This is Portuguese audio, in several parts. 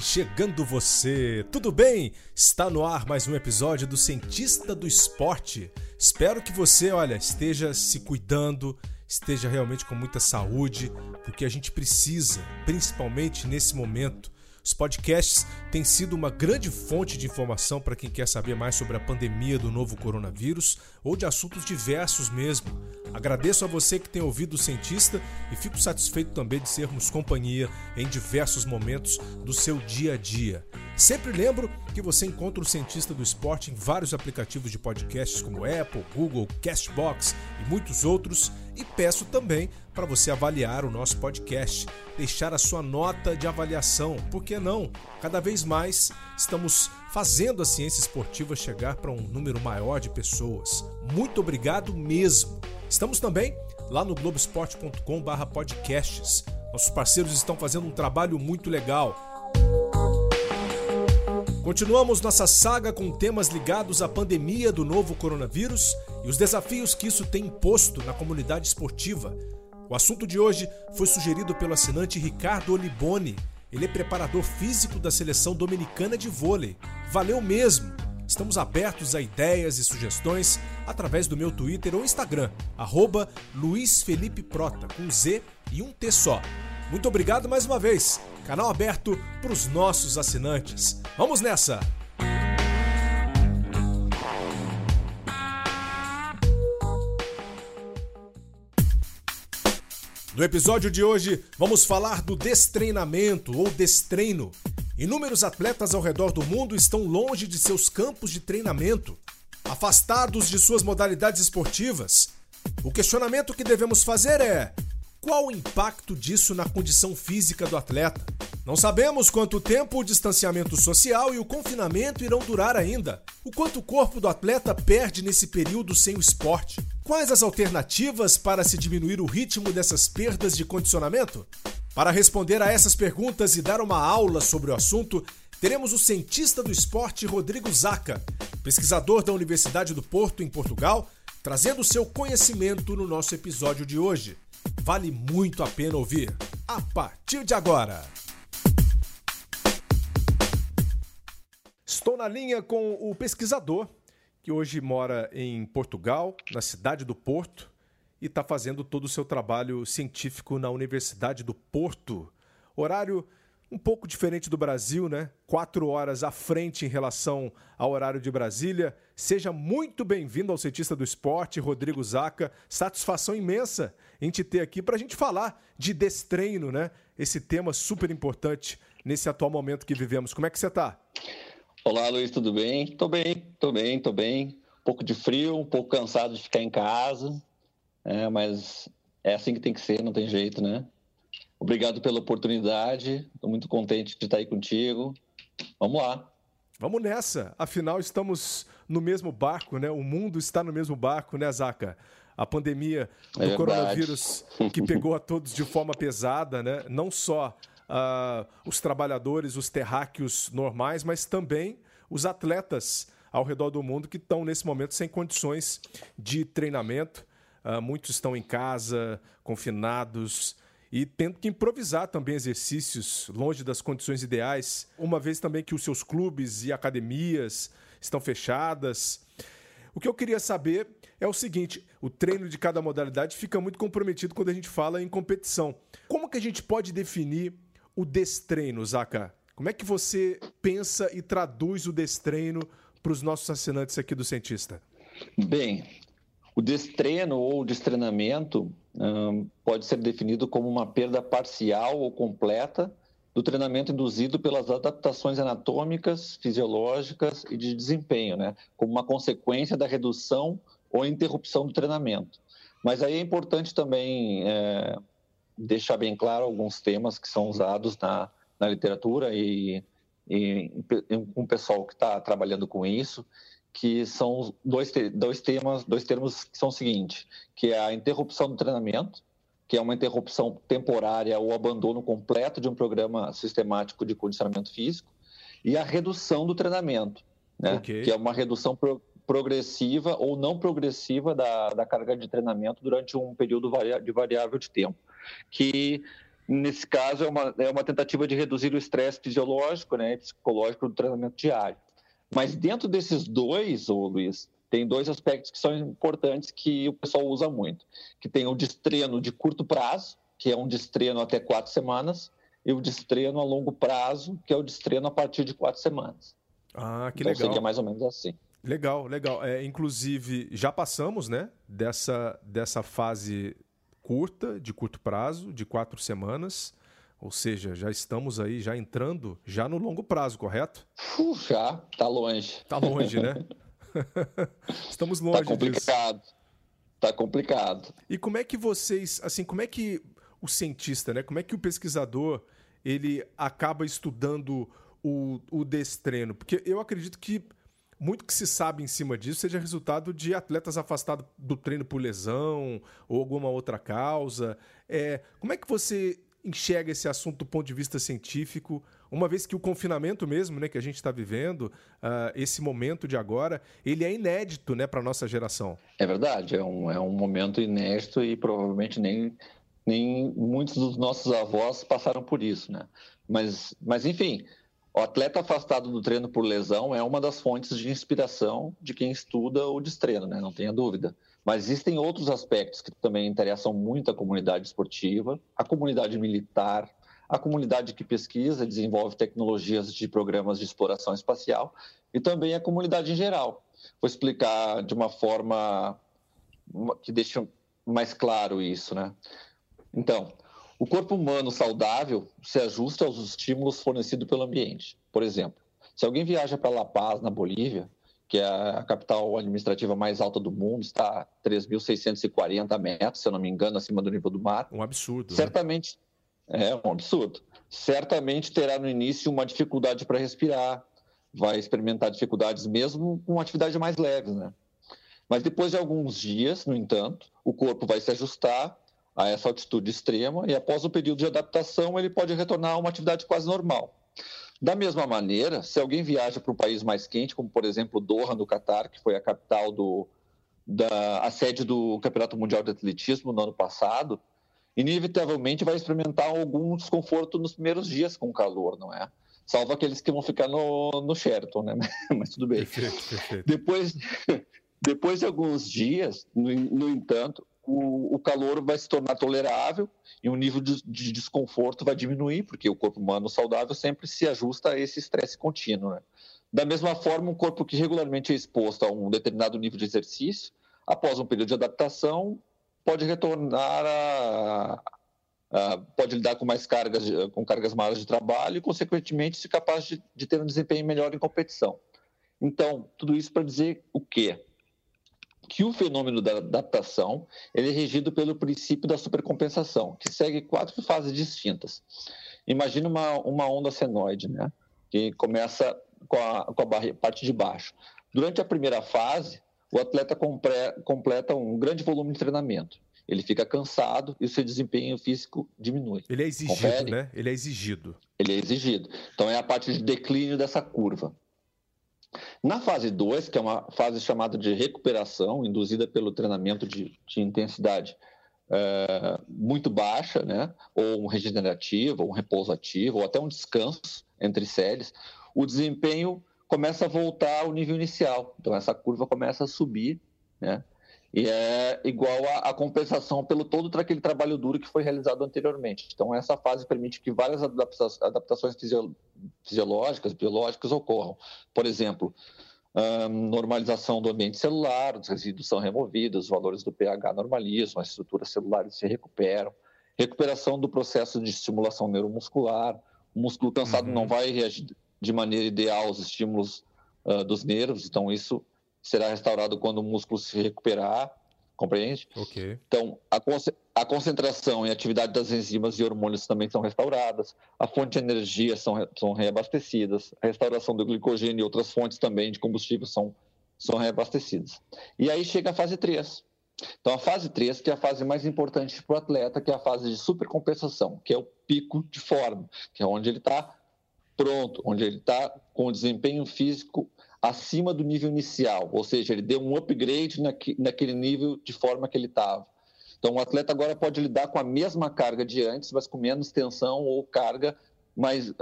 Chegando você, tudo bem? Está no ar mais um episódio do Cientista do Esporte. Espero que você, olha, esteja se cuidando, esteja realmente com muita saúde, porque a gente precisa, principalmente nesse momento, os podcasts têm sido uma grande fonte de informação para quem quer saber mais sobre a pandemia do novo coronavírus ou de assuntos diversos mesmo. Agradeço a você que tem ouvido o cientista e fico satisfeito também de sermos companhia em diversos momentos do seu dia a dia. Sempre lembro que você encontra o Cientista do Esporte em vários aplicativos de podcasts como Apple, Google, Castbox e muitos outros. E peço também para você avaliar o nosso podcast, deixar a sua nota de avaliação, por que não? Cada vez mais estamos fazendo a ciência esportiva chegar para um número maior de pessoas. Muito obrigado mesmo. Estamos também lá no globesport.com/podcasts. Nossos parceiros estão fazendo um trabalho muito legal. Continuamos nossa saga com temas ligados à pandemia do novo coronavírus e os desafios que isso tem imposto na comunidade esportiva. O assunto de hoje foi sugerido pelo assinante Ricardo Oliboni. Ele é preparador físico da seleção dominicana de vôlei. Valeu mesmo! Estamos abertos a ideias e sugestões através do meu Twitter ou Instagram, arroba Luiz Felipe Prota, com Z e um T só. Muito obrigado mais uma vez. Canal aberto para os nossos assinantes. Vamos nessa! No episódio de hoje, vamos falar do destreinamento ou destreino. Inúmeros atletas ao redor do mundo estão longe de seus campos de treinamento, afastados de suas modalidades esportivas. O questionamento que devemos fazer é: qual o impacto disso na condição física do atleta? Não sabemos quanto tempo o distanciamento social e o confinamento irão durar ainda. O quanto o corpo do atleta perde nesse período sem o esporte. Quais as alternativas para se diminuir o ritmo dessas perdas de condicionamento? Para responder a essas perguntas e dar uma aula sobre o assunto, teremos o cientista do esporte Rodrigo Zaca, pesquisador da Universidade do Porto, em Portugal, trazendo seu conhecimento no nosso episódio de hoje. Vale muito a pena ouvir. A partir de agora. Estou na linha com o pesquisador que hoje mora em Portugal, na cidade do Porto, e está fazendo todo o seu trabalho científico na Universidade do Porto. Horário um pouco diferente do Brasil, né? Quatro horas à frente em relação ao horário de Brasília. Seja muito bem-vindo ao Cientista do Esporte, Rodrigo Zaca. Satisfação imensa em te ter aqui para a gente falar de destreino, né? Esse tema super importante nesse atual momento que vivemos. Como é que você está? Olá, Luiz, tudo bem? Tô bem, tô bem, tô bem. Um pouco de frio, um pouco cansado de ficar em casa, é, mas é assim que tem que ser, não tem jeito, né? Obrigado pela oportunidade. Estou muito contente de estar aí contigo. Vamos lá. Vamos nessa. Afinal, estamos no mesmo barco, né? O mundo está no mesmo barco, né, Zaca? A pandemia do é coronavírus que pegou a todos de forma pesada, né? Não só uh, os trabalhadores, os terráqueos normais, mas também os atletas ao redor do mundo que estão nesse momento sem condições de treinamento. Uh, muitos estão em casa, confinados, e tendo que improvisar também exercícios longe das condições ideais, uma vez também que os seus clubes e academias estão fechadas. O que eu queria saber é o seguinte: o treino de cada modalidade fica muito comprometido quando a gente fala em competição. Como que a gente pode definir o destreino, Zaka? Como é que você pensa e traduz o destreino para os nossos assinantes aqui do Cientista? Bem, o destreino ou destreinamento um, pode ser definido como uma perda parcial ou completa do treinamento induzido pelas adaptações anatômicas, fisiológicas e de desempenho, né? como uma consequência da redução ou interrupção do treinamento. Mas aí é importante também é, deixar bem claro alguns temas que são usados na, na literatura e, e, e um pessoal que está trabalhando com isso, que são dois, dois temas, dois termos que são o seguinte, que é a interrupção do treinamento, que é uma interrupção temporária ou abandono completo de um programa sistemático de condicionamento físico, e a redução do treinamento, né? Okay. que é uma redução pro, progressiva ou não progressiva da, da carga de treinamento durante um período varia, de variável de tempo, que nesse caso, é uma, é uma tentativa de reduzir o estresse fisiológico né, e psicológico do treinamento diário. Mas dentro desses dois, ô Luiz, tem dois aspectos que são importantes que o pessoal usa muito, que tem o destreno de curto prazo, que é um destreno até quatro semanas, e o destreno a longo prazo, que é o destreno a partir de quatro semanas. Ah, que então, legal. Seria mais ou menos assim. Legal, legal. É, inclusive, já passamos, né, dessa, dessa fase curta, de curto prazo, de quatro semanas. Ou seja, já estamos aí, já entrando, já no longo prazo, correto? Uh, já, tá longe. Tá longe, né? estamos longe Tá complicado. disso. Tá complicado. E como é que vocês, assim, como é que o cientista, né? Como é que o pesquisador ele acaba estudando o, o destreno? Porque eu acredito que muito que se sabe em cima disso seja resultado de atletas afastados do treino por lesão ou alguma outra causa. É, como é que você enxerga esse assunto do ponto de vista científico, uma vez que o confinamento mesmo, né, que a gente está vivendo, uh, esse momento de agora, ele é inédito, né, para nossa geração. É verdade, é um, é um momento inédito e provavelmente nem, nem muitos dos nossos avós passaram por isso, né? Mas, mas enfim, o atleta afastado do treino por lesão é uma das fontes de inspiração de quem estuda o destreino, né? Não tenha dúvida. Mas existem outros aspectos que também interessam muito a comunidade esportiva, a comunidade militar, a comunidade que pesquisa desenvolve tecnologias de programas de exploração espacial e também a comunidade em geral. Vou explicar de uma forma que deixe mais claro isso, né? Então, o corpo humano saudável se ajusta aos estímulos fornecidos pelo ambiente. Por exemplo, se alguém viaja para La Paz, na Bolívia, que é a capital administrativa mais alta do mundo, está a 3.640 metros, se eu não me engano, acima do nível do mar. Um absurdo. Né? Certamente, né? é um absurdo. Certamente terá no início uma dificuldade para respirar, vai experimentar dificuldades mesmo com atividades mais leves, né? Mas depois de alguns dias, no entanto, o corpo vai se ajustar a essa altitude extrema e após o período de adaptação ele pode retornar a uma atividade quase normal. Da mesma maneira, se alguém viaja para um país mais quente, como por exemplo Doha, no Catar, que foi a capital do, da a sede do Campeonato Mundial de Atletismo no ano passado, inevitavelmente vai experimentar algum desconforto nos primeiros dias com o calor, não é? Salvo aqueles que vão ficar no, no Sheraton, né? Mas tudo bem. Perfeito, perfeito. Depois, depois de alguns dias, no, no entanto, o, o, calor vai se tornar tolerável e o nível de, de, desconforto vai diminuir, porque o corpo humano saudável sempre se ajusta a esse estresse contínuo. Né? Da mesma forma, um corpo que regularmente é exposto a um determinado nível de exercício, após um período de adaptação, pode retornar a, pode lidar com mais cargas, com cargas maiores de trabalho e, consequentemente, ser capaz de, de ter um desempenho melhor em competição. Então, tudo isso para dizer o quê? Que o fenômeno da adaptação ele é regido pelo princípio da supercompensação, que segue quatro fases distintas. Imagina uma, uma onda senoide, né? que começa com a, com a parte de baixo. Durante a primeira fase, o atleta compre, completa um grande volume de treinamento. Ele fica cansado e o seu desempenho físico diminui. Ele é exigido, Confere? né? Ele é exigido. Ele é exigido. Então é a parte de declínio dessa curva. Na fase 2, que é uma fase chamada de recuperação, induzida pelo treinamento de, de intensidade é, muito baixa, né? ou um regenerativo, ou um repouso ativo, ou até um descanso entre séries, o desempenho começa a voltar ao nível inicial. Então, essa curva começa a subir, né? E é igual à compensação pelo todo aquele trabalho duro que foi realizado anteriormente. Então, essa fase permite que várias adaptações fisiológicas, biológicas ocorram. Por exemplo, normalização do ambiente celular, os resíduos são removidos, os valores do pH normalizam, as estruturas celulares se recuperam, recuperação do processo de estimulação neuromuscular, o músculo cansado uhum. não vai reagir de maneira ideal aos estímulos uh, dos nervos, então isso será restaurado quando o músculo se recuperar, compreende? Ok. Então, a, a concentração e a atividade das enzimas e hormônios também são restauradas, a fonte de energia são, são reabastecidas, a restauração do glicogênio e outras fontes também de combustível são, são reabastecidas. E aí chega a fase 3. Então, a fase 3, que é a fase mais importante para o atleta, que é a fase de supercompensação, que é o pico de forma, que é onde ele está pronto, onde ele está com o desempenho físico acima do nível inicial, ou seja, ele deu um upgrade naquele nível de forma que ele estava. Então, o atleta agora pode lidar com a mesma carga de antes, mas com menos tensão ou carga mais, uh,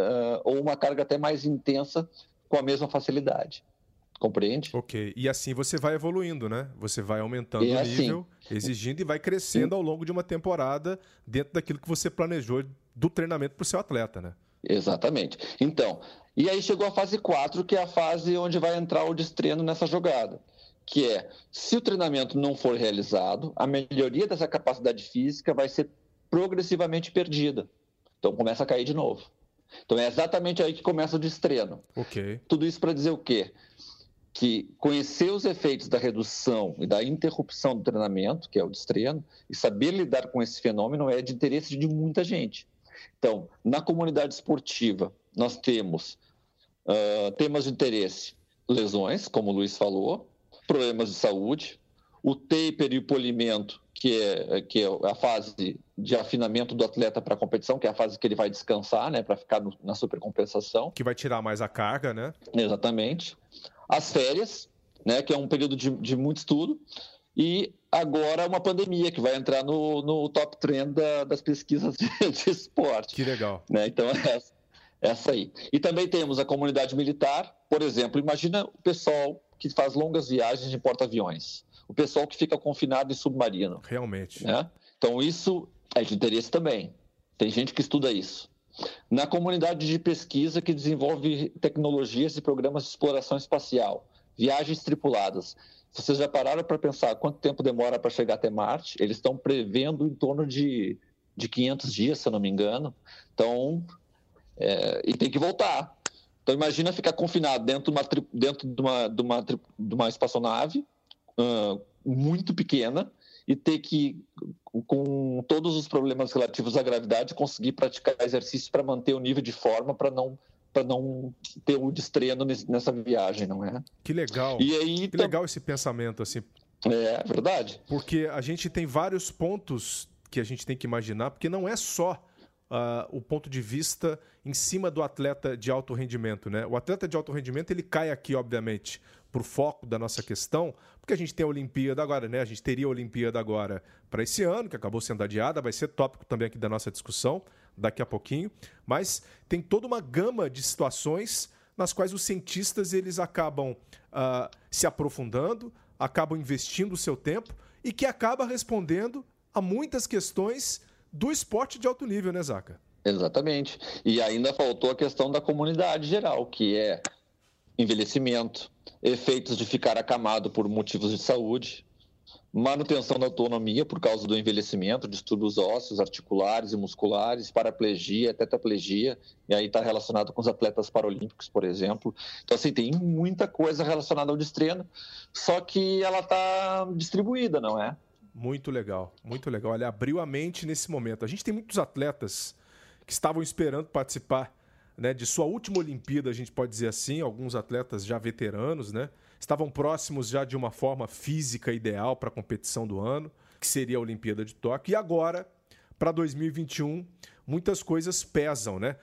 ou uma carga até mais intensa com a mesma facilidade. Compreende? Ok. E assim você vai evoluindo, né? Você vai aumentando o assim. nível, assim, exigindo e vai crescendo ao longo de uma temporada dentro daquilo que você planejou do treinamento para o seu atleta, né? Exatamente. Então, e aí chegou a fase 4, que é a fase onde vai entrar o destreino nessa jogada que é, se o treinamento não for realizado, a melhoria dessa capacidade física vai ser progressivamente perdida. Então começa a cair de novo. Então é exatamente aí que começa o destreino. Ok. Tudo isso para dizer o quê? Que conhecer os efeitos da redução e da interrupção do treinamento, que é o destreino, e saber lidar com esse fenômeno é de interesse de muita gente. Então, na comunidade esportiva, nós temos uh, temas de interesse, lesões, como o Luiz falou, problemas de saúde, o taper e o polimento, que é, que é a fase de afinamento do atleta para a competição, que é a fase que ele vai descansar, né, para ficar no, na supercompensação. Que vai tirar mais a carga, né? Exatamente. As férias, né, que é um período de, de muito estudo. E agora uma pandemia que vai entrar no, no top trend da, das pesquisas de, de, esporte. Que legal. Né? Então, é essa, essa aí. E também temos a comunidade militar, por exemplo, imagina o pessoal que faz longas viagens em porta-aviões, o pessoal que fica confinado em submarino. Realmente. Né? Então, isso é de interesse também. Tem gente que estuda isso. Na comunidade de pesquisa que desenvolve tecnologias e programas de exploração espacial, viagens tripuladas. Vocês já pararam para pensar quanto tempo demora para chegar até Marte? Eles estão prevendo em torno de, de 500 dias, se eu não me engano. Então, é, e tem que voltar. Então imagina ficar confinado dentro de uma, dentro de uma, de uma, de uma espaçonave uh, muito pequena e ter que, com todos os problemas relativos à gravidade, conseguir praticar exercícios para manter o nível de forma, para não para não ter o destreno nessa viagem, não é? Que legal. E aí, que legal esse pensamento assim. É verdade. Porque a gente tem vários pontos que a gente tem que imaginar, porque não é só uh, o ponto de vista em cima do atleta de alto rendimento. Né? O atleta de alto rendimento ele cai aqui, obviamente, para o foco da nossa questão, porque a gente tem a Olimpíada agora, né? A gente teria a Olimpíada agora para esse ano, que acabou sendo adiada, vai ser tópico também aqui da nossa discussão daqui a pouquinho. Mas tem toda uma gama de situações nas quais os cientistas eles acabam uh, se aprofundando, acabam investindo o seu tempo e que acaba respondendo a muitas questões do esporte de alto nível, né, Zaca? Exatamente. E ainda faltou a questão da comunidade geral, que é envelhecimento, efeitos de ficar acamado por motivos de saúde, manutenção da autonomia por causa do envelhecimento, distúrbios ósseos, articulares e musculares, paraplegia, tetraplegia, e aí está relacionado com os atletas paralímpicos, por exemplo. Então, assim, tem muita coisa relacionada ao destreino, só que ela está distribuída, não é? Muito legal, muito legal. Olha, abriu a mente nesse momento. A gente tem muitos atletas que estavam esperando participar né, de sua última Olimpíada, a gente pode dizer assim, alguns atletas já veteranos, né? Estavam próximos já de uma forma física ideal para a competição do ano, que seria a Olimpíada de Tóquio. E agora, para 2021, muitas coisas pesam, né?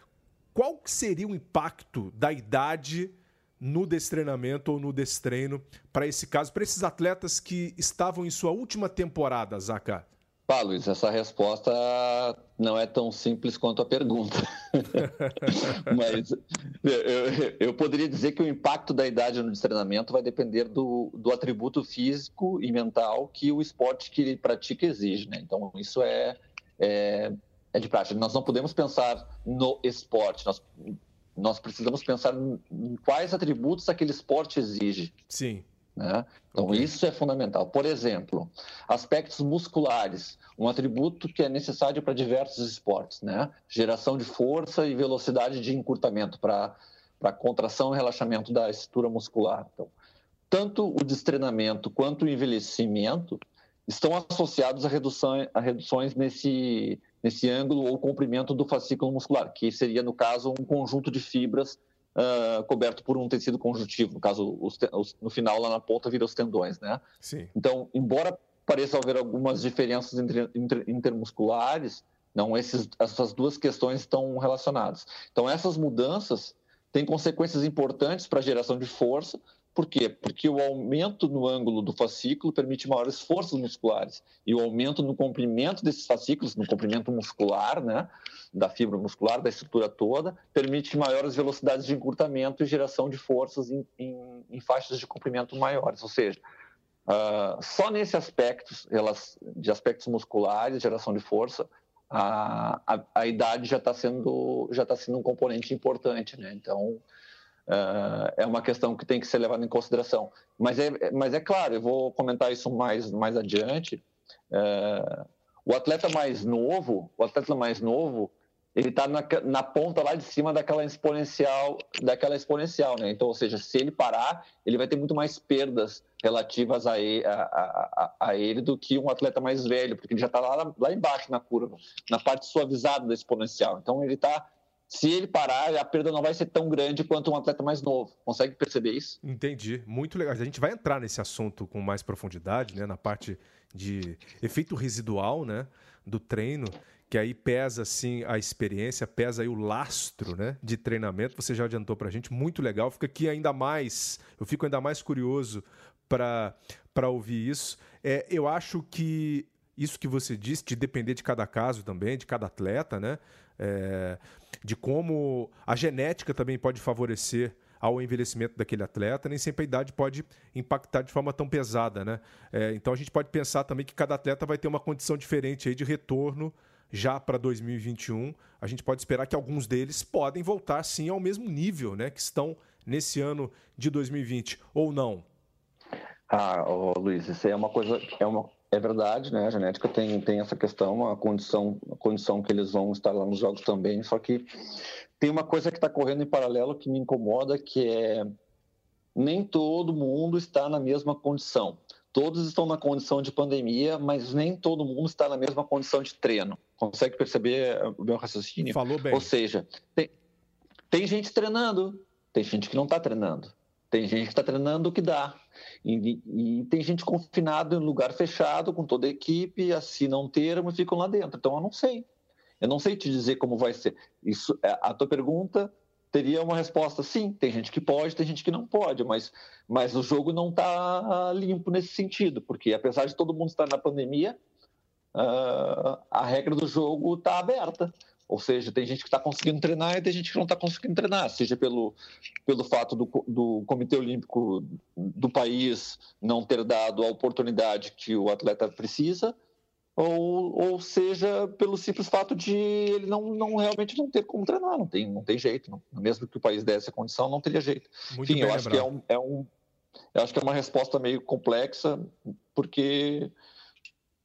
Qual seria o impacto da idade no destreinamento ou no destreino para esse caso, para esses atletas que estavam em sua última temporada, Zaca? Pá, Luiz, essa resposta não é tão simples quanto a pergunta. Mas eu, eu, poderia dizer que o impacto da idade no treinamento vai depender do, do atributo físico e mental que o esporte que ele pratica exige. Né? Então, isso é, é, é de prática. Nós não podemos pensar no esporte, nós nós precisamos pensar em quais atributos aquele esporte exige. Sim. Né? Então, okay. isso é fundamental. Por exemplo, aspectos musculares, um atributo que é necessário para diversos esportes, né? Geração de força e velocidade de encurtamento para contração e relaxamento da estrutura muscular. Então, tanto o destreinamento quanto o envelhecimento estão associados a, redução, a reduções nesse, nesse ângulo ou comprimento do fascículo muscular, que seria, no caso, um conjunto de fibras uh, coberto por um tecido conjuntivo. No caso, os, os, no final, lá na ponta, vira os tendões, né? Sim. Então, embora pareça haver algumas diferenças entre, entre, intermusculares, não, esses, essas duas questões estão relacionadas. Então, essas mudanças têm consequências importantes para a geração de força, Por quê? Porque o aumento no ângulo do fascículo permite maiores forças musculares. E o aumento no comprimento desses fascículos, no comprimento muscular, né, da fibra muscular, da estrutura toda, permite maiores velocidades de encurtamento e geração de forças em, em, em faixas de comprimento maiores. Ou seja, uh, só nesse aspecto, de aspectos musculares, geração de força, a, a, a idade já está sendo, já tá sendo um componente importante. Né? Então, Uh, é uma questão que tem que ser levada em consideração. Mas é, mas é claro, eu vou comentar isso mais, mais adiante. Uh, o atleta mais novo, o atleta mais novo, ele está na, na, ponta lá de cima daquela exponencial, daquela exponencial, né? Então, ou seja, se ele parar, ele vai ter muito mais perdas relativas a ele, a, a, a ele do que um atleta mais velho, porque ele já está lá, lá embaixo na curva, na parte suavizada da exponencial. Então, ele está se ele parar, a perda não vai ser tão grande quanto um atleta mais novo. Consegue perceber isso? Entendi. Muito legal. A gente vai entrar nesse assunto com mais profundidade, né? Na parte de efeito residual, né? Do treino, que aí pesa, assim, a experiência, pesa aí o lastro, né? De treinamento. Você já adiantou pra gente. Muito legal. Fica aqui ainda mais... Eu fico ainda mais curioso para ouvir isso. É, eu acho que isso que você disse, de depender de cada caso também, de cada atleta, né? É, de como a genética também pode favorecer ao envelhecimento daquele atleta, nem sempre a idade pode impactar de forma tão pesada, né? É, então a gente pode pensar também que cada atleta vai ter uma condição diferente aí de retorno já para 2021. A gente pode esperar que alguns deles podem voltar sim ao mesmo nível, né? Que estão nesse ano de 2020 ou não. Ah, Luiz, isso é uma coisa, é uma, é verdade, né? A genética tem, tem essa questão, a condição, a condição que eles vão estar lá nos jogos também. Só que tem uma coisa que está correndo em paralelo que me incomoda, que é nem todo mundo está na mesma condição. Todos estão na condição de pandemia, mas nem todo mundo está na mesma condição de treino. Consegue perceber o meu raciocínio? Falou bem. Ou seja, tem, tem gente treinando, tem gente que não está treinando. Tem gente que está treinando o que dá. E, e, tem gente confinada em lugar fechado, com toda a equipe, assinam um termo e ficam lá dentro. Então, eu não sei. Eu não sei te dizer como vai ser. Isso, é, a tua pergunta teria uma resposta sim. Tem gente que pode, tem gente que não pode, mas, mas o jogo não está limpo nesse sentido, porque apesar de todo mundo estar na pandemia, uh, a regra do jogo está aberta. Ou seja, tem gente que está conseguindo treinar e tem gente que não está conseguindo treinar, seja pelo, pelo fato do, do Comitê Olímpico do país não ter dado a oportunidade que o atleta precisa, ou, ou seja pelo simples fato de ele não, não realmente não ter como treinar, não tem, não tem jeito. Não. Mesmo que o país desse a condição, não teria jeito. Muito Enfim, eu acho que é um, é um, eu acho que é uma resposta meio complexa, porque,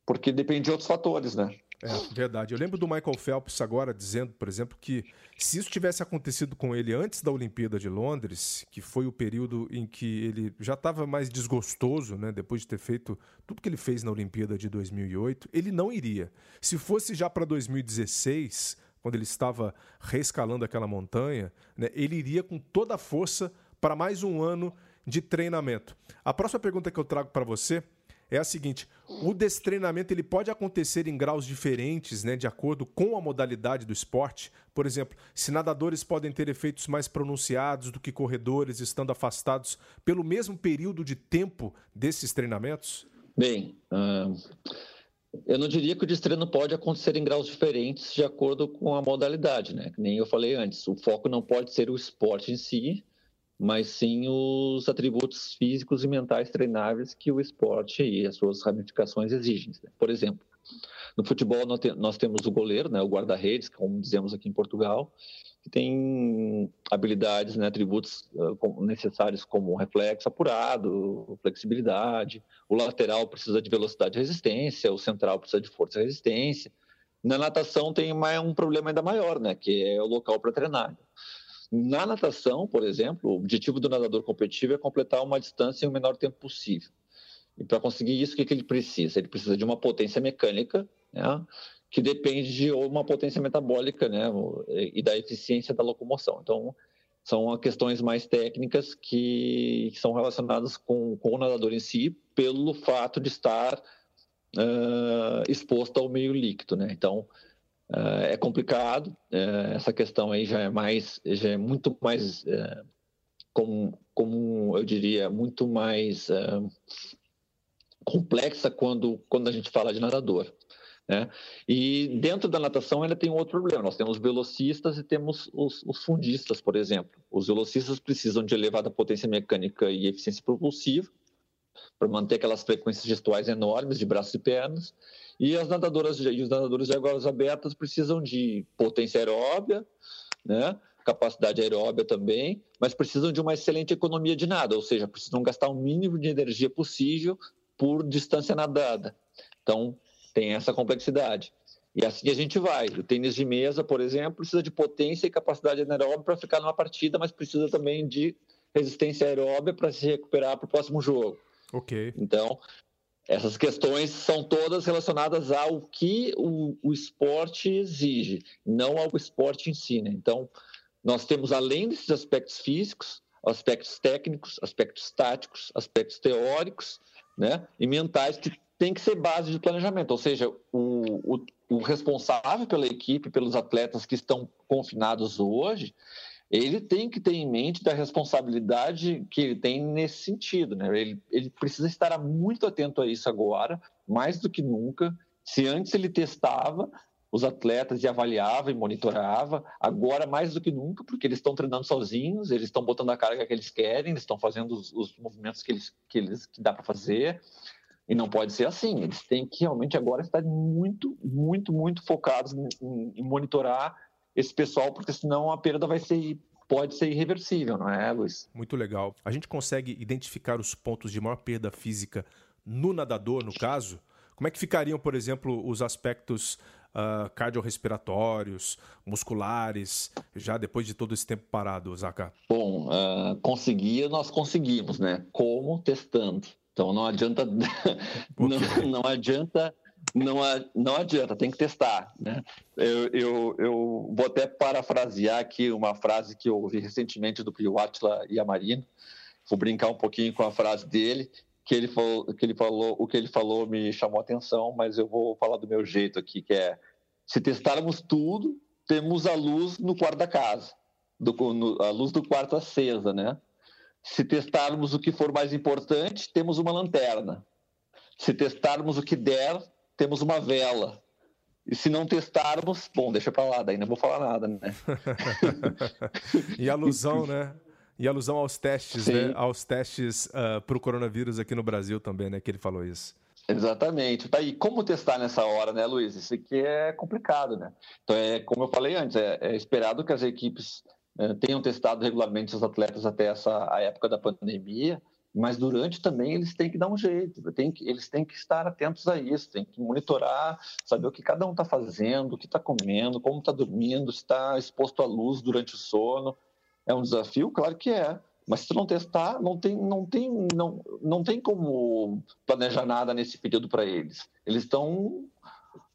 porque depende de outros fatores, né? É, verdade. Eu lembro do Michael Phelps agora dizendo, por exemplo, que se isso tivesse acontecido com ele antes da Olimpíada de Londres, que foi o período em que ele já estava mais desgostoso, né, depois de ter feito tudo que ele fez na Olimpíada de 2008, ele não iria. Se fosse já para 2016, quando ele estava reescalando aquela montanha, né, ele iria com toda a força para mais um ano de treinamento. A próxima pergunta que eu trago para você é a seguinte: o destreinamento ele pode acontecer em graus diferentes, né, de acordo com a modalidade do esporte. Por exemplo, se nadadores podem ter efeitos mais pronunciados do que corredores estando afastados pelo mesmo período de tempo desses treinamentos? Bem, uh, eu não diria que o destreino pode acontecer em graus diferentes de acordo com a modalidade, né? Nem eu falei antes, o foco não pode ser o esporte em si, mas sim os atributos físicos e mentais treináveis que o esporte e as suas ramificações exigem. Né? Por exemplo, no futebol nós temos o goleiro, né, o guarda-redes, como dizemos aqui em Portugal, que tem habilidades, né, atributos necessários como reflexo apurado, flexibilidade. O lateral precisa de velocidade e resistência, o central precisa de força e resistência. Na natação tem um problema ainda maior, né, que é o local para treinar. Na natação, por exemplo, o objetivo do nadador competitivo é completar uma distância em o menor tempo possível. E para conseguir isso, o que, que ele precisa? Ele precisa de uma potência mecânica, né, que depende de uma potência metabólica né, e da eficiência da locomoção. Então, são questões mais técnicas que, são relacionadas com, com, o nadador em si, pelo fato de estar uh, exposto ao meio líquido. Né? Então, é complicado, uh, essa questão aí já é mais, já é muito mais uh, com, como eu diria, muito mais uh, complexa quando, quando a gente fala de nadador. Né? E dentro da natação ainda tem outro problema. Nós temos velocistas e temos os, os, fundistas, por exemplo. Os velocistas precisam de elevada potência mecânica e eficiência propulsiva para manter aquelas frequências gestuais enormes de braços e pernas. E as nadadoras e os nadadores de águas abertas precisam de potência aeróbia, né? capacidade aeróbia também, mas precisam de uma excelente economia de nada, ou seja, precisam gastar o mínimo de energia possível por distância nadada. Então, tem essa complexidade. E assim a gente vai. O tênis de mesa, por exemplo, precisa de potência e capacidade anaeróbica para ficar numa partida, mas precisa também de resistência aeróbica para se recuperar para o próximo jogo. Ok. Então, essas questões são todas relacionadas ao que o, o esporte exige, não ao esporte em si. Né? Então, nós temos, além desses aspectos físicos, aspectos técnicos, aspectos táticos, aspectos teóricos né, e mentais que tem que ser base de planejamento. Ou seja, o, o, o responsável pela equipe, pelos atletas que estão confinados hoje, ele tem que ter em mente da responsabilidade que ele tem nesse sentido. Né? Ele, ele precisa estar muito atento a isso agora, mais do que nunca. Se antes ele testava, os atletas e avaliava e monitorava. Agora, mais do que nunca, porque eles estão treinando sozinhos, eles estão botando a carga que eles querem, eles estão fazendo os, os movimentos que eles que, eles, que dá para fazer. E não pode ser assim. Eles têm que realmente agora estar muito, muito, muito focados em, em monitorar esse pessoal, porque senão a perda vai ser pode ser irreversível, não é, Luiz? Muito legal. A gente consegue identificar os pontos de maior perda física no nadador, no caso? Como é que ficariam, por exemplo, os aspectos uh, cardiorrespiratórios, musculares, já depois de todo esse tempo parado, Zaka? Bom, uh, conseguir nós conseguimos, né? Como? Testando. Então não adianta, não, não adianta não, não adianta, tem que testar. Né? Eu, eu, eu vou até parafrasear aqui uma frase que eu ouvi recentemente do Pio Atila Yamarino, vou brincar um pouquinho com a frase dele, que ele falou, que ele falou, o que ele falou me chamou a atenção, mas eu vou falar do meu jeito aqui, que é se testarmos tudo, temos a luz no quarto da casa, do, no, a luz do quarto acesa, né? Se testarmos o que for mais importante, temos uma lanterna. Se testarmos o que der, temos uma vela. E se não testarmos, bom, deixa para lá, daí não vou falar nada, né? e alusão, né? E alusão aos testes, né? Sim. né? Aos testes uh, ah, para o coronavírus aqui no Brasil também, né? Que ele falou isso. Exatamente. Tá aí. Como testar nessa hora, né, Luiz? Isso aqui é complicado, né? Então, é como eu falei antes, é, é esperado que as equipes é, tenham testado regularmente os atletas até essa a época da pandemia, mas durante também eles têm que dar um jeito, tem que, eles têm que estar atentos a isso, têm que monitorar, saber o que cada um está fazendo, o que está comendo, como está dormindo, se está exposto à luz durante o sono. É um desafio? Claro que é. Mas se não testar, não tem, não tem, não, não tem como planejar nada nesse período para eles. Eles estão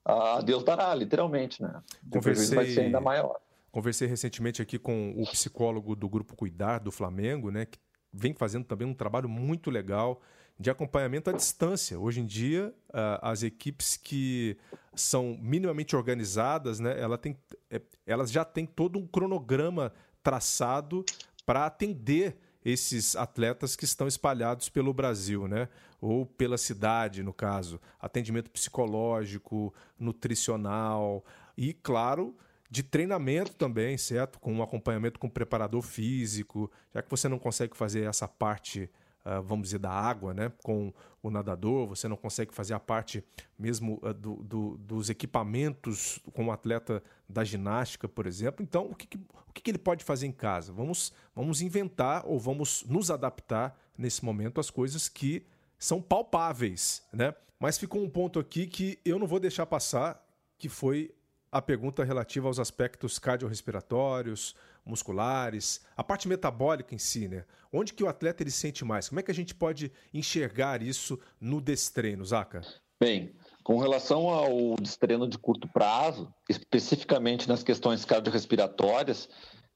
a Deus dará, literalmente, né? Conversei... O vai ser ainda maior. Conversei recentemente aqui com o psicólogo do Grupo Cuidar do Flamengo, né, que vem fazendo também um trabalho muito legal de acompanhamento à distância. Hoje em dia, as equipes que são minimamente organizadas, né, ela tem, é, elas já têm todo um cronograma traçado para atender esses atletas que estão espalhados pelo Brasil, né? Ou pela cidade, no caso. Atendimento psicológico, nutricional e, claro, de treinamento também, certo? Com um acompanhamento com o preparador físico, já que você não consegue fazer essa parte uh, vamos dizer, da água, né? Com o nadador, você não consegue fazer a parte mesmo uh, do, do, dos equipamentos com o atleta da ginástica, por exemplo. Então, o que, que o que, que, ele pode fazer em casa? Vamos, vamos inventar ou vamos nos adaptar nesse momento às coisas que são palpáveis, né? Mas ficou um ponto aqui que eu não vou deixar passar, que foi a pergunta relativa aos aspectos cardiorrespiratórios, musculares, a parte metabólica em si, né? Onde que o atleta ele sente mais? Como é que a gente pode enxergar isso no destreino, Zaca? Bem, com relação ao destreino de curto prazo, especificamente nas questões cardiorrespiratórias,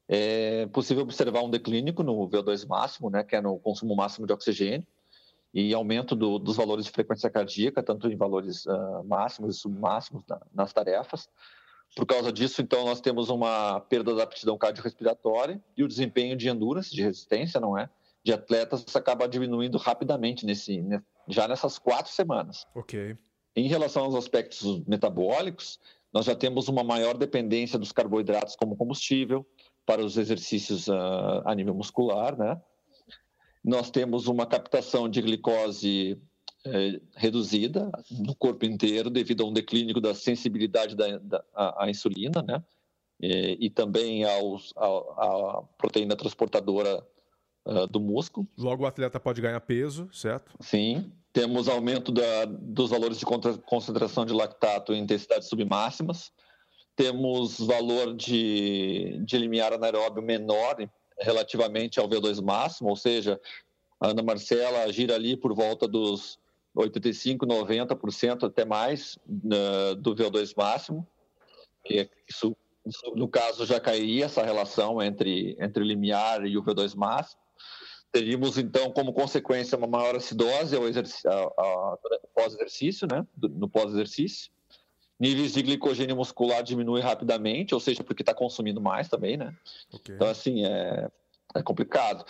é possível observar um declínio no VO2 máximo, né, que é no consumo máximo de oxigênio, e aumento do, dos valores de frequência cardíaca, tanto em valores uh, máximos e submáximos na, nas tarefas. Por causa disso, então, nós temos uma perda da aptidão cardiorrespiratória e o desempenho de endurance, de resistência, não é? de atletas acaba diminuindo rapidamente nesse, já nessas quatro semanas. Ok. Em relação aos aspectos metabólicos, nós já temos uma maior dependência dos carboidratos como combustível para os exercícios uh, a nível muscular, né? Nós temos uma captação de glicose eh, reduzida no corpo inteiro devido a um declínio da sensibilidade da, da à, à insulina, né? E, e também aos, a proteína transportadora uh, do músculo. Logo o atleta pode ganhar peso, certo? Sim. Temos aumento da, dos valores de concentração de lactato em intensidades submáximas. Temos valor de, de limiar anaeróbio menor relativamente ao VO2 máximo, ou seja, a Ana Marcela gira ali por volta dos 85, 90% até mais uh, do VO2 máximo. Que isso, isso, no caso, já cairia essa relação entre, entre o limiar e o VO2 máximo. Teríamos, então, como consequência, uma maior acidose ao pós-exercício, né? no pós-exercício. Níveis de glicogênio muscular diminuem rapidamente, ou seja, porque está consumindo mais também, né? Okay. Então, assim, é, é complicado.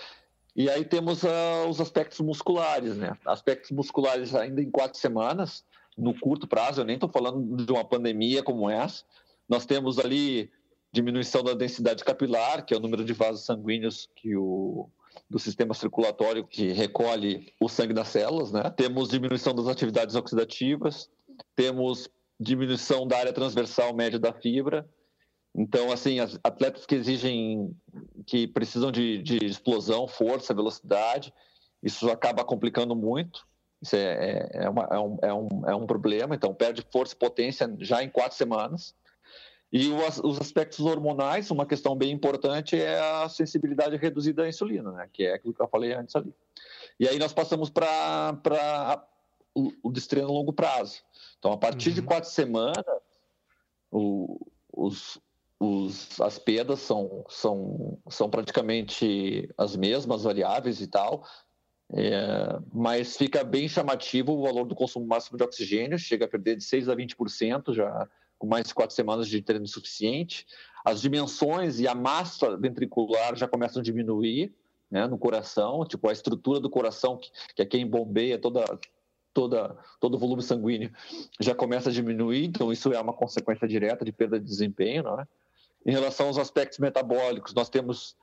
E aí temos uh, os aspectos musculares, né? Aspectos musculares ainda em quatro semanas, no curto prazo, eu nem estou falando de uma pandemia como essa. Nós temos ali diminuição da densidade capilar, que é o número de vasos sanguíneos que o, do sistema circulatório que recolhe o sangue das células, né? Temos diminuição das atividades oxidativas, temos diminuição da área transversal média da fibra. Então, assim, atletas que exigem, que precisam de, de explosão, força, velocidade, isso acaba complicando muito. Isso é, é, é, uma, é, um, é, um, é um problema. Então, perde força e potência já em quatro semanas. E os aspectos hormonais, uma questão bem importante é a sensibilidade reduzida à insulina, né? que é aquilo que eu falei antes ali. E aí nós passamos para o, o destreino a longo prazo. Então, a partir uhum. de quatro semanas, o, os, os, as perdas são, são, são praticamente as mesmas variáveis e tal, é, mas fica bem chamativo o valor do consumo máximo de oxigênio, chega a perder de 6% a 20% já com mais de quatro semanas de treino suficiente. As dimensões e a massa ventricular já começam a diminuir né, no coração, tipo a estrutura do coração, que, que é quem bombeia toda, toda, todo o volume sanguíneo, já começa a diminuir, então isso é uma consequência direta de perda de desempenho. Não é? Em relação aos aspectos metabólicos, nós temos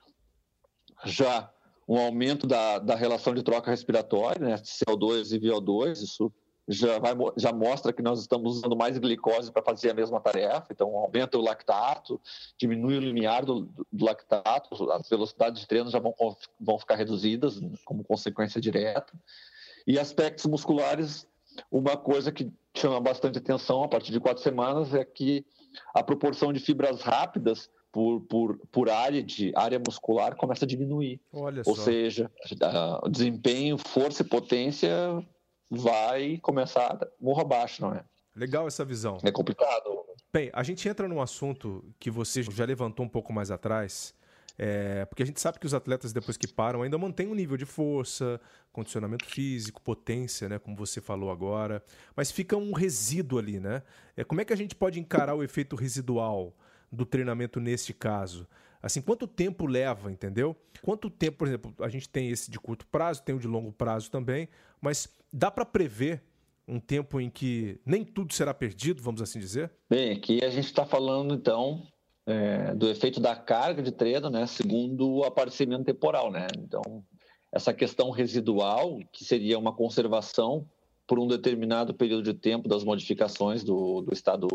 já um aumento da, da relação de troca respiratória, né, CO2 e VO2, isso já, vai, já mostra que nós estamos usando mais glicose para fazer a mesma tarefa, então aumenta o lactato, diminui o limiar do, do lactato, as velocidades de treino já vão, vão ficar reduzidas como consequência direta. E aspectos musculares, uma coisa que chama bastante atenção a partir de quatro semanas é que a proporção de fibras rápidas por, por, por área de área muscular começa a diminuir. Olha Ou só. seja, o desempenho, força e potência vai começar a morro abaixo, não é? Legal essa visão. É complicado. Bem, a gente entra num assunto que você já levantou um pouco mais atrás, é, porque a gente sabe que os atletas, depois que param, ainda mantêm um nível de força, condicionamento físico, potência, né, como você falou agora, mas fica um resíduo ali, né? É, como é que a gente pode encarar o efeito residual do treinamento neste caso? Assim, quanto tempo leva, entendeu? Quanto tempo, por exemplo, a gente tem esse de curto prazo, tem o de longo prazo também, mas dá para prever um tempo em que nem tudo será perdido, vamos assim dizer? Bem, aqui a gente está falando então é, do efeito da carga de treino, né, segundo o aparecimento temporal, né? Então, essa questão residual, que seria uma conservação por um determinado período de tempo das modificações do, do estado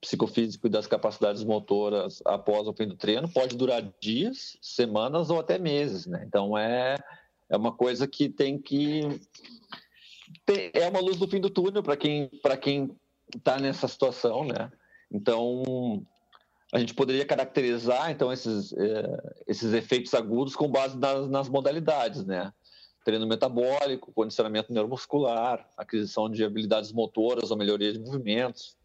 psicofísico e das capacidades motoras após o fim do treino, pode durar dias, semanas ou até meses, né? Então, é, é uma coisa que tem que é uma luz do fim do túnel para quem para quem está nessa situação, né? Então a gente poderia caracterizar então esses eh, esses efeitos agudos com base nas, nas, modalidades, né? Treino metabólico, condicionamento neuromuscular, aquisição de habilidades motoras ou melhoria de movimentos,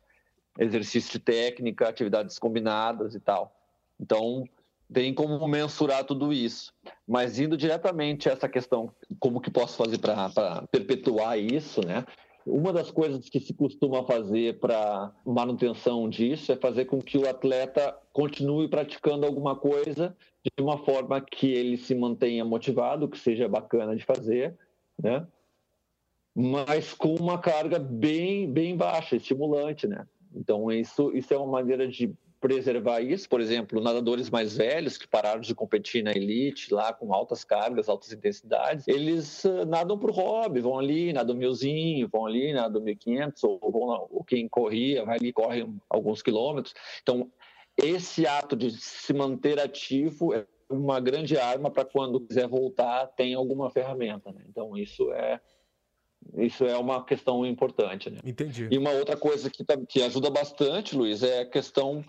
exercício de técnica, atividades combinadas e tal. Então tem como mensurar tudo isso. Mas indo diretamente a essa questão, como que posso fazer para perpetuar isso, né? Uma das coisas que se costuma fazer para manutenção disso é fazer com que o atleta continue praticando alguma coisa de uma forma que ele se mantenha motivado, que seja bacana de fazer, né? Mas com uma carga bem, bem baixa, estimulante, né? Então isso, isso é uma maneira de preservar isso. Por exemplo, nadadores mais velhos que pararam de competir na elite, lá com altas cargas, altas intensidades, eles uh, nadam por hobby, vão ali, nadam milzinho, vão ali, nadam 1.500, ou, vão, ou quem corria, vai ali, corre alguns quilômetros. Então, esse ato de se manter ativo é uma grande arma para quando quiser voltar, tem alguma ferramenta. Né? Então, isso é isso é uma questão importante. Né? Entendi. E uma outra coisa que, tá, que ajuda bastante, Luiz, é a questão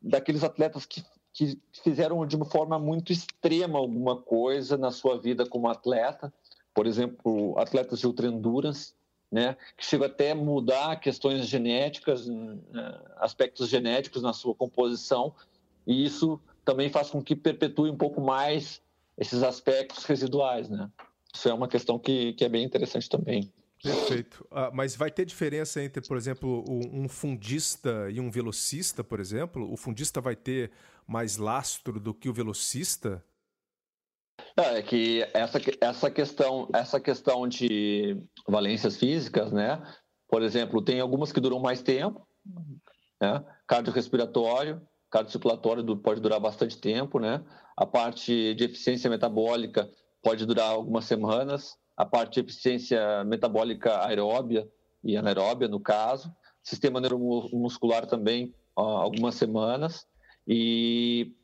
daqueles atletas que, que fizeram de uma forma muito extrema alguma coisa na sua vida como atleta. Por exemplo, atletas de ultra endurance, né, que chegam até mudar questões genéticas, né, aspectos genéticos na sua composição, e isso também faz com que perpetue um pouco mais esses aspectos residuais, né? Isso é uma questão que, que é bem interessante também. Perfeito. Ah, mas vai ter diferença entre, por exemplo, um fundista e um velocista, por exemplo? O fundista vai ter mais lastro do que o velocista? Não, é que essa, essa, questão, essa questão de valências físicas, né? Por exemplo, tem algumas que duram mais tempo, né? Cardiorrespiratório, cardiocirculatório pode durar bastante tempo, né? A parte de eficiência metabólica pode durar algumas semanas, a parte de eficiência metabólica aeróbia e anaeróbia, no caso, sistema neuromuscular também, algumas semanas, e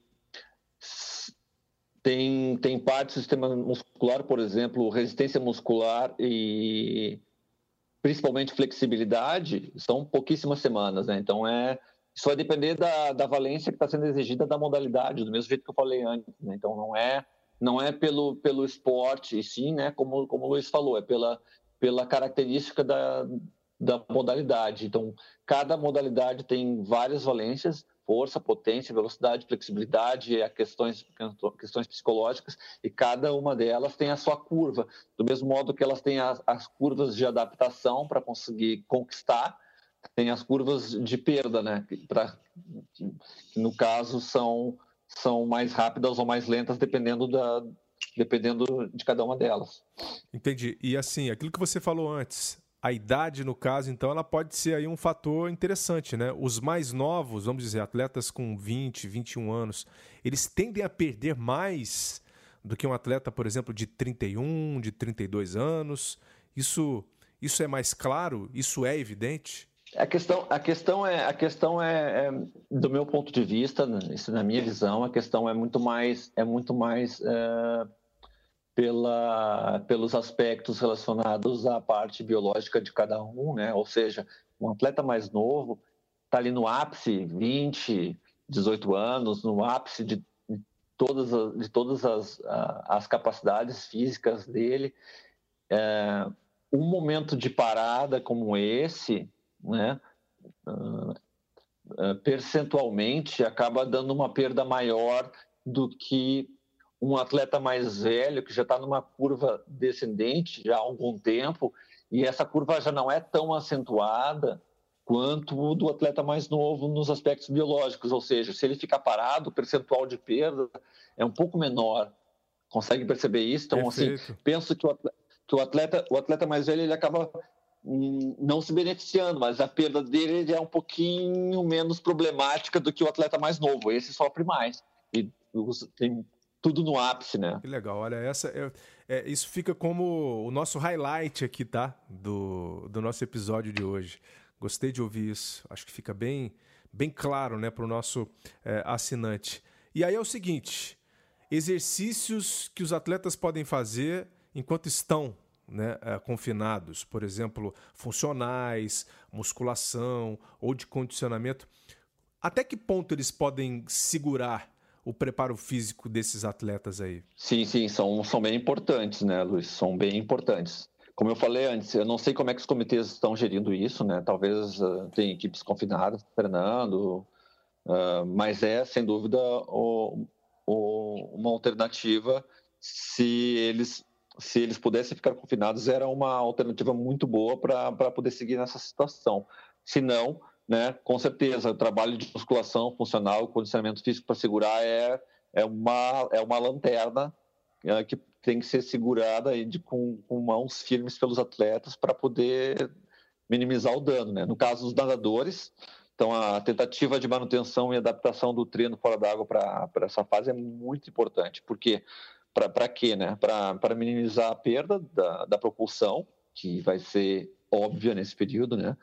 tem, tem parte do sistema muscular, por exemplo, resistência muscular e principalmente flexibilidade, são pouquíssimas semanas, né? Então, é, isso vai depender da, da valência que está sendo exigida da modalidade, do mesmo jeito que eu falei antes, né? Então, não é não é pelo, pelo esporte, e sim, né, como, como o Luiz falou, é pela, pela característica da, da modalidade. Então, cada modalidade tem várias valências, força, potência, velocidade, flexibilidade, questões, questões psicológicas, e cada uma delas tem a sua curva. Do mesmo modo que elas têm as, as curvas de adaptação para conseguir conquistar, tem as curvas de perda, né? Pra, que, no caso são são mais rápidas ou mais lentas, dependendo da, dependendo de cada uma delas. Entendi. E assim, aquilo que você falou antes, a idade, no caso, então, ela pode ser aí um fator interessante, né? Os mais novos, vamos dizer, atletas com 20, 21 anos, eles tendem a perder mais do que um atleta, por exemplo, de 31, de 32 anos. Isso, isso é mais claro? Isso é evidente? A questão, a questão é, a questão é, é, do meu ponto de vista, né, isso na minha visão, a questão é muito mais, é muito mais é, pela, pelos aspectos relacionados à parte biológica de cada um, né? Ou seja, um atleta mais novo está ali no ápice, 20, 18 anos, no ápice de, todas, as, de todas as, as capacidades físicas dele. É, um momento de parada como esse né, uh, uh, percentualmente acaba dando uma perda maior do que um atleta mais velho que já está numa curva descendente já há algum tempo e essa curva já não é tão acentuada quanto o do atleta mais novo nos aspectos biológicos, ou seja, se ele ficar parado, o percentual de perda é um pouco menor. Consegue perceber isso? Então, assim, Perfeito. assim, penso que o atleta, que o atleta, o atleta mais velho ele acaba não se beneficiando, mas a perda dele é um pouquinho menos problemática do que o atleta mais novo. Esse sofre mais. E tem tudo no ápice, né? Que legal. Olha, essa é, é, isso fica como o nosso highlight aqui, tá? Do, do nosso episódio de hoje. Gostei de ouvir isso. Acho que fica bem, bem claro, né, para o nosso é, assinante. E aí é o seguinte: exercícios que os atletas podem fazer enquanto estão né, uh, confinados, por exemplo, funcionais, musculação ou de condicionamento, até que ponto eles podem segurar o preparo físico desses atletas aí? Sim, sim, são, são bem importantes, né, Luiz? São bem importantes. Como eu falei antes, eu não sei como é que os comitês estão gerindo isso, né? Talvez uh, tem equipes confinadas treinando, uh, mas é, sem dúvida, o, o, uma alternativa se eles se eles pudessem ficar confinados, era uma alternativa muito boa para poder seguir nessa situação. Se não, né, com certeza, o trabalho de musculação funcional, condicionamento físico para segurar é, é, uma, é uma lanterna é, que tem que ser segurada aí de, com, com mãos firmes pelos atletas para poder minimizar o dano. Né? No caso dos nadadores, então a tentativa de manutenção e adaptação do treino fora d'água para essa fase é muito importante, porque para quê? Né? Para minimizar a perda da, da propulsão, que vai ser óbvia nesse período, né?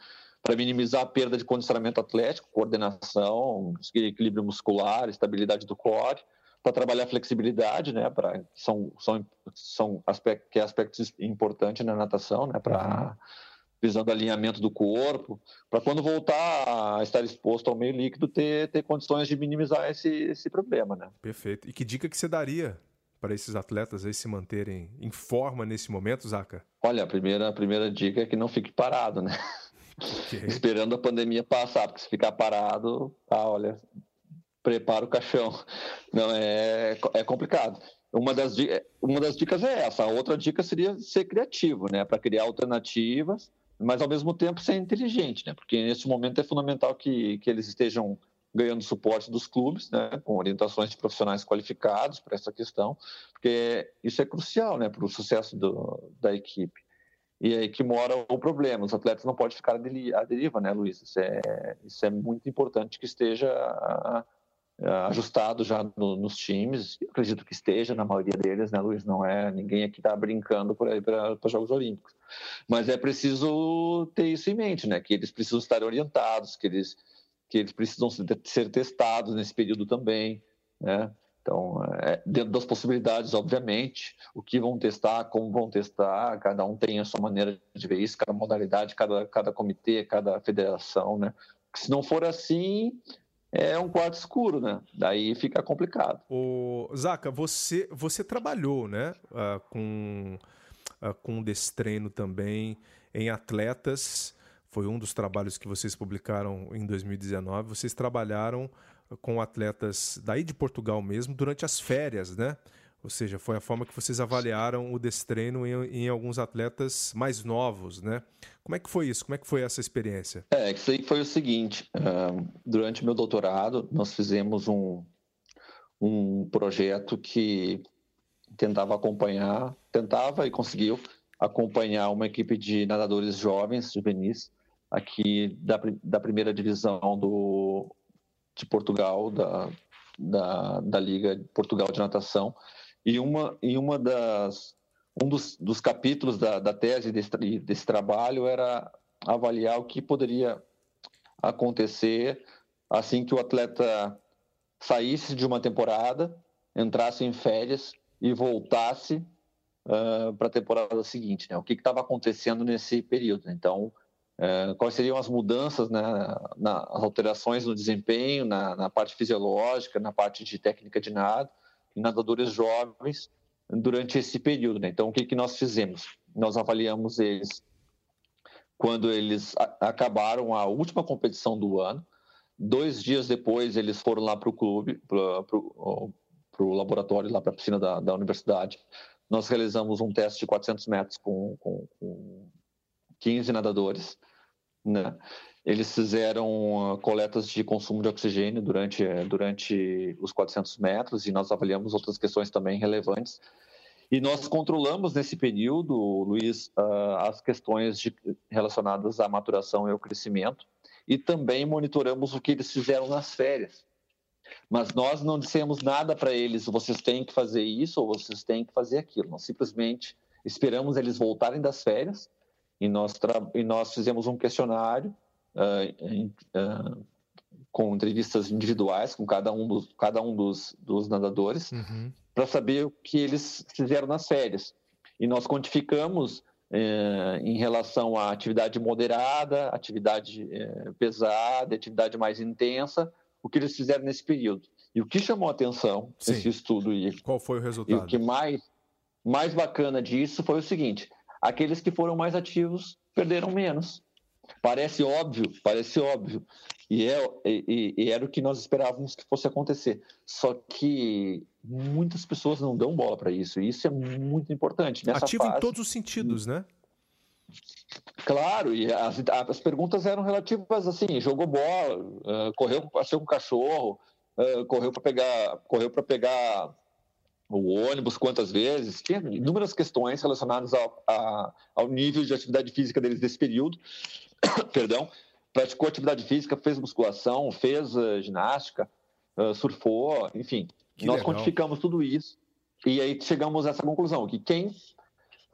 para minimizar a perda de condicionamento atlético, coordenação, equilíbrio muscular, estabilidade do core, para trabalhar a flexibilidade, né, para são são são aspectos que é aspectos importantes na natação, né, para visando alinhamento do corpo, para quando voltar a estar exposto ao meio líquido ter ter condições de minimizar esse esse problema, né? Perfeito. E que dica que você daria para esses atletas aí se manterem em forma nesse momento, Zaca? Olha, a primeira, a primeira dica é que não fique parado, né? Okay. Esperando a pandemia passar, porque se ficar parado, ah, olha, prepara o caixão. Não, é, é complicado. Uma das, uma das dicas é essa. A outra dica seria ser criativo, né? Para criar alternativas, mas ao mesmo tempo ser inteligente, né? Porque nesse momento é fundamental que, que eles estejam ganhando suporte dos clubes, né, com orientações de profissionais qualificados para essa questão, porque isso é crucial, né, para o sucesso do, da equipe. E é aí que mora o problema. Os atletas não podem ficar à deriva, né, Luiz? Isso é, isso é muito importante que esteja ajustado já no, nos times. Acredito que esteja na maioria deles, né, Luiz? Não é ninguém aqui está brincando por aí para os Jogos Olímpicos. Mas é preciso ter isso em mente, né? Que eles precisam estar orientados, que eles que eles precisam ser testados nesse período também, né? Então, é, dentro das possibilidades, obviamente, o que vão testar, como vão testar, cada um tem a sua maneira de ver isso, cada modalidade, cada, cada comitê, cada federação, né? Se não for assim, é um quarto escuro, né? Daí fica complicado. O Zaca, você você trabalhou, né, uh, com uh, com destreino também em atletas foi um dos trabalhos que vocês publicaram em 2019. Vocês trabalharam com atletas daí de Portugal mesmo durante as férias, né? Ou seja, foi a forma que vocês avaliaram o destreino em, em alguns atletas mais novos, né? Como é que foi isso? Como é que foi essa experiência? É, isso aí foi o seguinte. Uh, durante meu doutorado, nós fizemos um, um projeto que tentava acompanhar, tentava e conseguiu acompanhar uma equipe de nadadores jovens, juvenis, aqui da, da primeira divisão do, de Portugal, da, da, da Liga Portugal de Natação. E uma, e uma das, um dos, dos capítulos da, da tese desse, desse trabalho era avaliar o que poderia acontecer assim que o atleta saísse de uma temporada, entrasse em férias e voltasse uh, para a temporada seguinte. Né? O que estava acontecendo nesse período? Então, é, quais seriam as mudanças, né, na, as alterações no desempenho, na, na, parte fisiológica, na parte de técnica de nado, em nadadores jovens durante esse período. Né? Então, o que, que nós fizemos? Nós avaliamos eles quando eles a, acabaram a última competição do ano. Dois dias depois, eles foram lá para o clube, para o laboratório, lá para a piscina da, da universidade. Nós realizamos um teste de 400 metros com, com, 15 nadadores. Né? Eles fizeram uh, coletas de consumo de oxigênio durante, eh, durante os 400 metros e nós avaliamos outras questões também relevantes. E nós controlamos nesse período, Luiz, uh, as questões de, relacionadas à maturação e ao crescimento e também monitoramos o que eles fizeram nas férias. Mas nós não dissemos nada para eles, vocês têm que fazer isso ou vocês têm que fazer aquilo. Nós simplesmente esperamos eles voltarem das férias e nós, e nós fizemos um questionário uh, uh, com entrevistas individuais com cada um dos, cada um dos, dos nadadores uhum. para saber o que eles fizeram nas férias. E nós quantificamos uh, em relação à atividade moderada, atividade eh, pesada, atividade mais intensa, o que eles fizeram nesse período. E o que chamou a atenção Sim. nesse estudo e qual foi o resultado? E o que mais mais bacana disso foi o seguinte: aqueles que foram mais ativos perderam menos. Parece óbvio, parece óbvio E, é, e, e, era o que nós esperávamos que fosse acontecer. Só que muitas pessoas não dão bola para isso, e isso é muito importante. Nessa Ativo fase, em todos os sentidos, né? Claro, e as, as perguntas eram relativas assim: jogou bola, uh, correu, passeou com o cachorro, uh, correu para pegar, correu para pegar o ônibus quantas vezes, tinha inúmeras questões relacionadas ao, a, ao nível de atividade física deles desse período. Perdão, praticou atividade física, fez musculação, fez uh, ginástica, uh, surfou, enfim. Que nós legal. quantificamos tudo isso e aí chegamos a essa conclusão que quem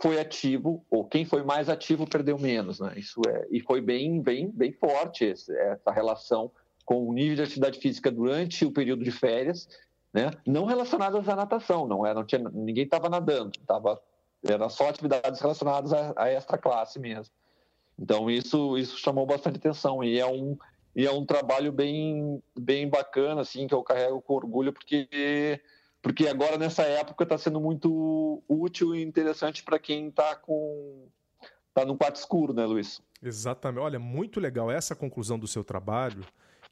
foi ativo ou quem foi mais ativo perdeu menos, né? Isso é e foi bem, bem, bem forte essa relação com o nível de atividade física durante o período de férias né? não relacionadas à natação, não, é, não tinha, ninguém estava nadando, tava, eram só atividades relacionadas à extra classe mesmo. Então isso, isso chamou bastante atenção e é um, e é um trabalho bem, bem bacana, assim, que eu carrego com orgulho, porque, porque agora nessa época está sendo muito útil e interessante para quem está com tá no quarto escuro, né, Luiz? Exatamente. Olha, muito legal essa conclusão do seu trabalho,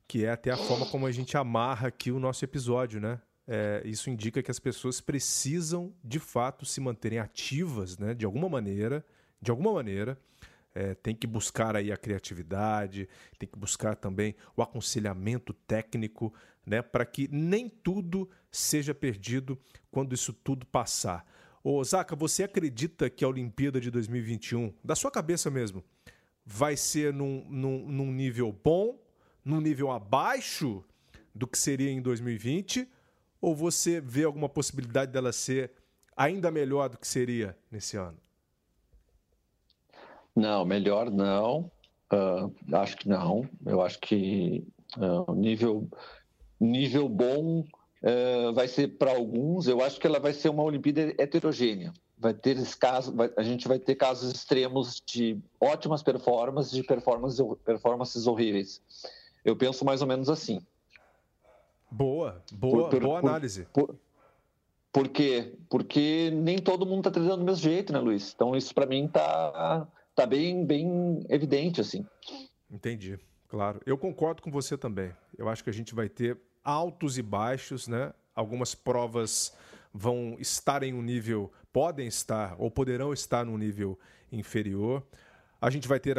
que é até a forma como a gente amarra aqui o nosso episódio, né? É, isso indica que as pessoas precisam, de fato, se manterem ativas, né, de alguma maneira, de alguma maneira, é, tem que buscar aí a criatividade, tem que buscar também o aconselhamento técnico, né, para que nem tudo seja perdido quando isso tudo passar. Ô, Zaca, você acredita que a Olimpíada de 2021, da sua cabeça mesmo, vai ser num, num, num nível bom, num nível abaixo do que seria em 2020? Ou você vê alguma possibilidade dela ser ainda melhor do que seria nesse ano? Não, melhor não. Uh, acho que não. Eu acho que uh, nível nível bom uh, vai ser para alguns. Eu acho que ela vai ser uma Olimpíada heterogênea. Vai ter casos, vai, a gente vai ter casos extremos de ótimas performances, de performances, performances horríveis. Eu penso mais ou menos assim. Boa, boa, por, por, boa análise. Por, por, quê? Porque nem todo mundo está treinando do mesmo jeito, né, Luiz? Então isso para mim tá, tá bem, bem evidente, assim. Entendi, claro. Eu concordo com você também. Eu acho que a gente vai ter altos e baixos, né? Algumas provas vão estar em um nível, podem estar ou poderão estar num nível inferior. A gente vai ter,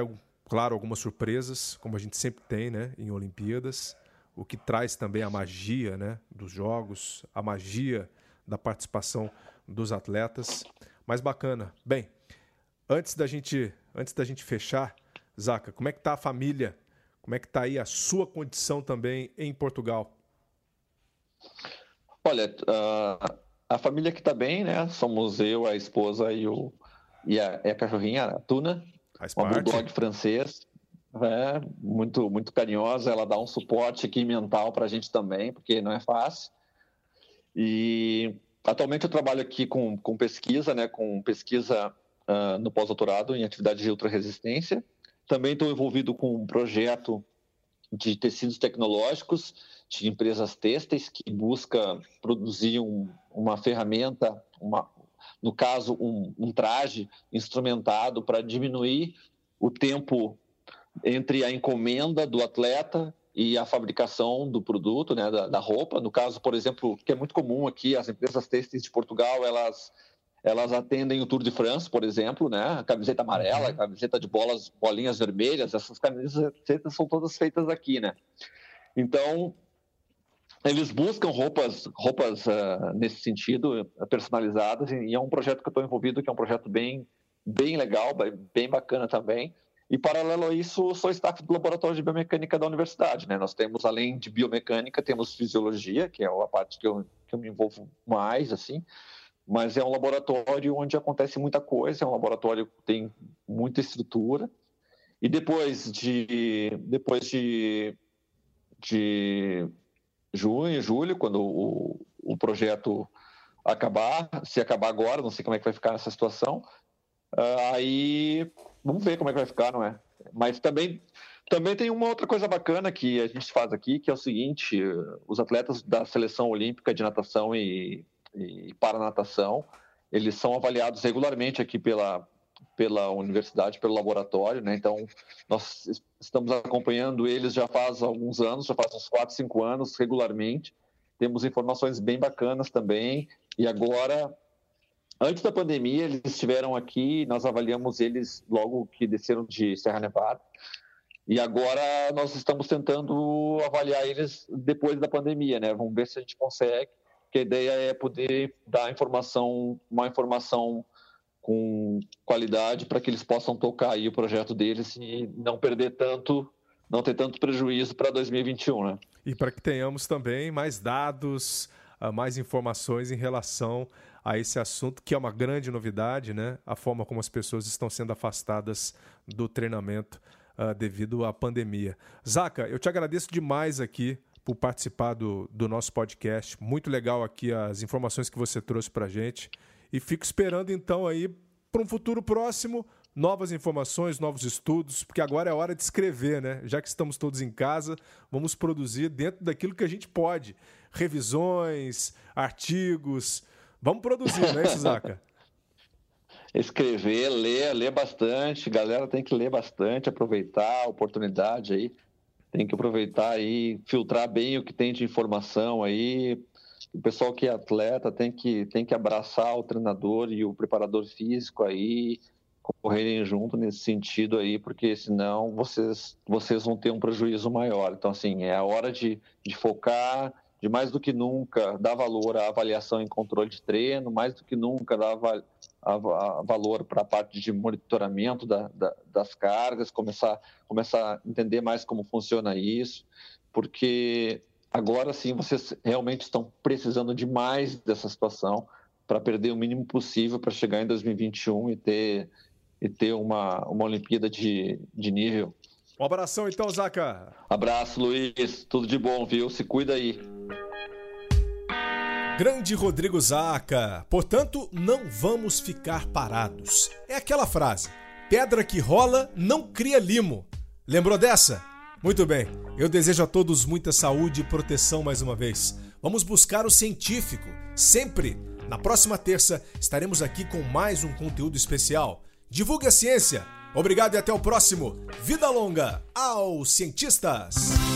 claro, algumas surpresas, como a gente sempre tem, né, em Olimpíadas o que traz também a magia né, dos jogos, a magia da participação dos atletas. Mas bacana. Bem, antes da gente, antes da gente fechar, Zaca, como é que tá a família? Como é que tá aí a sua condição também em Portugal? Olha, a família que está bem, né? Somos eu, a esposa e, o, e, a, e a cachorrinha, a Tuna, parte. bulldog francês é, muito, muito carinhosa, ela dá um suporte aqui mental para a gente também, porque não é fácil. E atualmente eu trabalho aqui com, com pesquisa, né, com pesquisa uh, no pós-doutorado em atividade de ultrarresistência. Também estou envolvido com um projeto de tecidos tecnológicos de empresas têxteis que busca produzir um, uma ferramenta, uma, no caso, um, um traje instrumentado para diminuir o tempo entre a encomenda do atleta e a fabricação do produto, né, da, da, roupa. No caso, por exemplo, que é muito comum aqui, as empresas têxteis de Portugal, elas elas atendem o Tour de France, por exemplo, né, a camiseta amarela, a uhum. camiseta de bolas, bolinhas vermelhas, essas camisetas são todas feitas aqui, né? Então, eles buscam roupas, roupas uh, nesse sentido, personalizadas, e é um projeto que eu estou envolvido, que é um projeto bem, bem legal, bem bacana também, e, paralelo a isso, sou staff do Laboratório de Biomecânica da Universidade. Né? Nós temos, além de biomecânica, temos fisiologia, que é a parte que eu, que eu me envolvo mais, assim. Mas é um laboratório onde acontece muita coisa, é um laboratório que tem muita estrutura. E depois de, depois de, de junho, julho, quando o, o projeto acabar, se acabar agora, não sei como é que vai ficar essa situação, uh, aí vamos ver como é que vai ficar, não é? Mas também, também tem uma outra coisa bacana que a gente faz aqui, que é o seguinte: os atletas da seleção olímpica de natação e, e para natação, eles são avaliados regularmente aqui pela, pela universidade, pelo laboratório, né? Então, nós estamos acompanhando eles já faz alguns anos, já faz uns 4, 5 anos, regularmente. Temos informações bem bacanas também. E agora, antes da pandemia, eles estiveram aqui, nós avaliamos eles logo que desceram de Serra Nevada. E agora nós estamos tentando avaliar eles depois da pandemia, né? Vamos ver se a gente consegue, que a ideia é poder dar informação, uma informação com qualidade para que eles possam tocar aí o projeto deles e não perder tanto, não ter tanto prejuízo para 2021, né? E para que tenhamos também mais dados, ah, mais informações em relação a esse assunto, que é uma grande novidade, né? A forma como as pessoas estão sendo afastadas do treinamento uh, devido à pandemia. Zaca, eu te agradeço demais aqui por participar do, do nosso podcast. Muito legal aqui as informações que você trouxe para gente. E fico esperando então aí para um futuro próximo novas informações, novos estudos, porque agora é hora de escrever, né? Já que estamos todos em casa, vamos produzir dentro daquilo que a gente pode. Revisões, artigos. Vamos produzir, né, Zaca? Escrever, ler, ler bastante. Galera tem que ler bastante, aproveitar a oportunidade aí. Tem que aproveitar aí, filtrar bem o que tem de informação aí, o pessoal que é atleta tem que, tem que abraçar o treinador e o preparador físico aí, correrem junto nesse sentido aí, porque senão vocês, vocês vão ter um prejuízo maior. Então, assim, é a hora de, de focar, de mais do que nunca dar valor à avaliação em controle de treino, mais do que nunca dar a, a, a valor para a parte de monitoramento da, da, das cargas, começar, começar a entender mais como funciona isso, porque Agora sim, vocês realmente estão precisando demais dessa situação para perder o mínimo possível para chegar em 2021 e ter, e ter uma, uma Olimpíada de, de nível. Um abração então, Zaca. Abraço, Luiz. Tudo de bom, viu? Se cuida aí. Grande Rodrigo Zaca. Portanto, não vamos ficar parados. É aquela frase: pedra que rola não cria limo. Lembrou dessa? Muito bem, eu desejo a todos muita saúde e proteção mais uma vez. Vamos buscar o científico, sempre. Na próxima terça estaremos aqui com mais um conteúdo especial. Divulgue a ciência. Obrigado e até o próximo. Vida longa aos cientistas!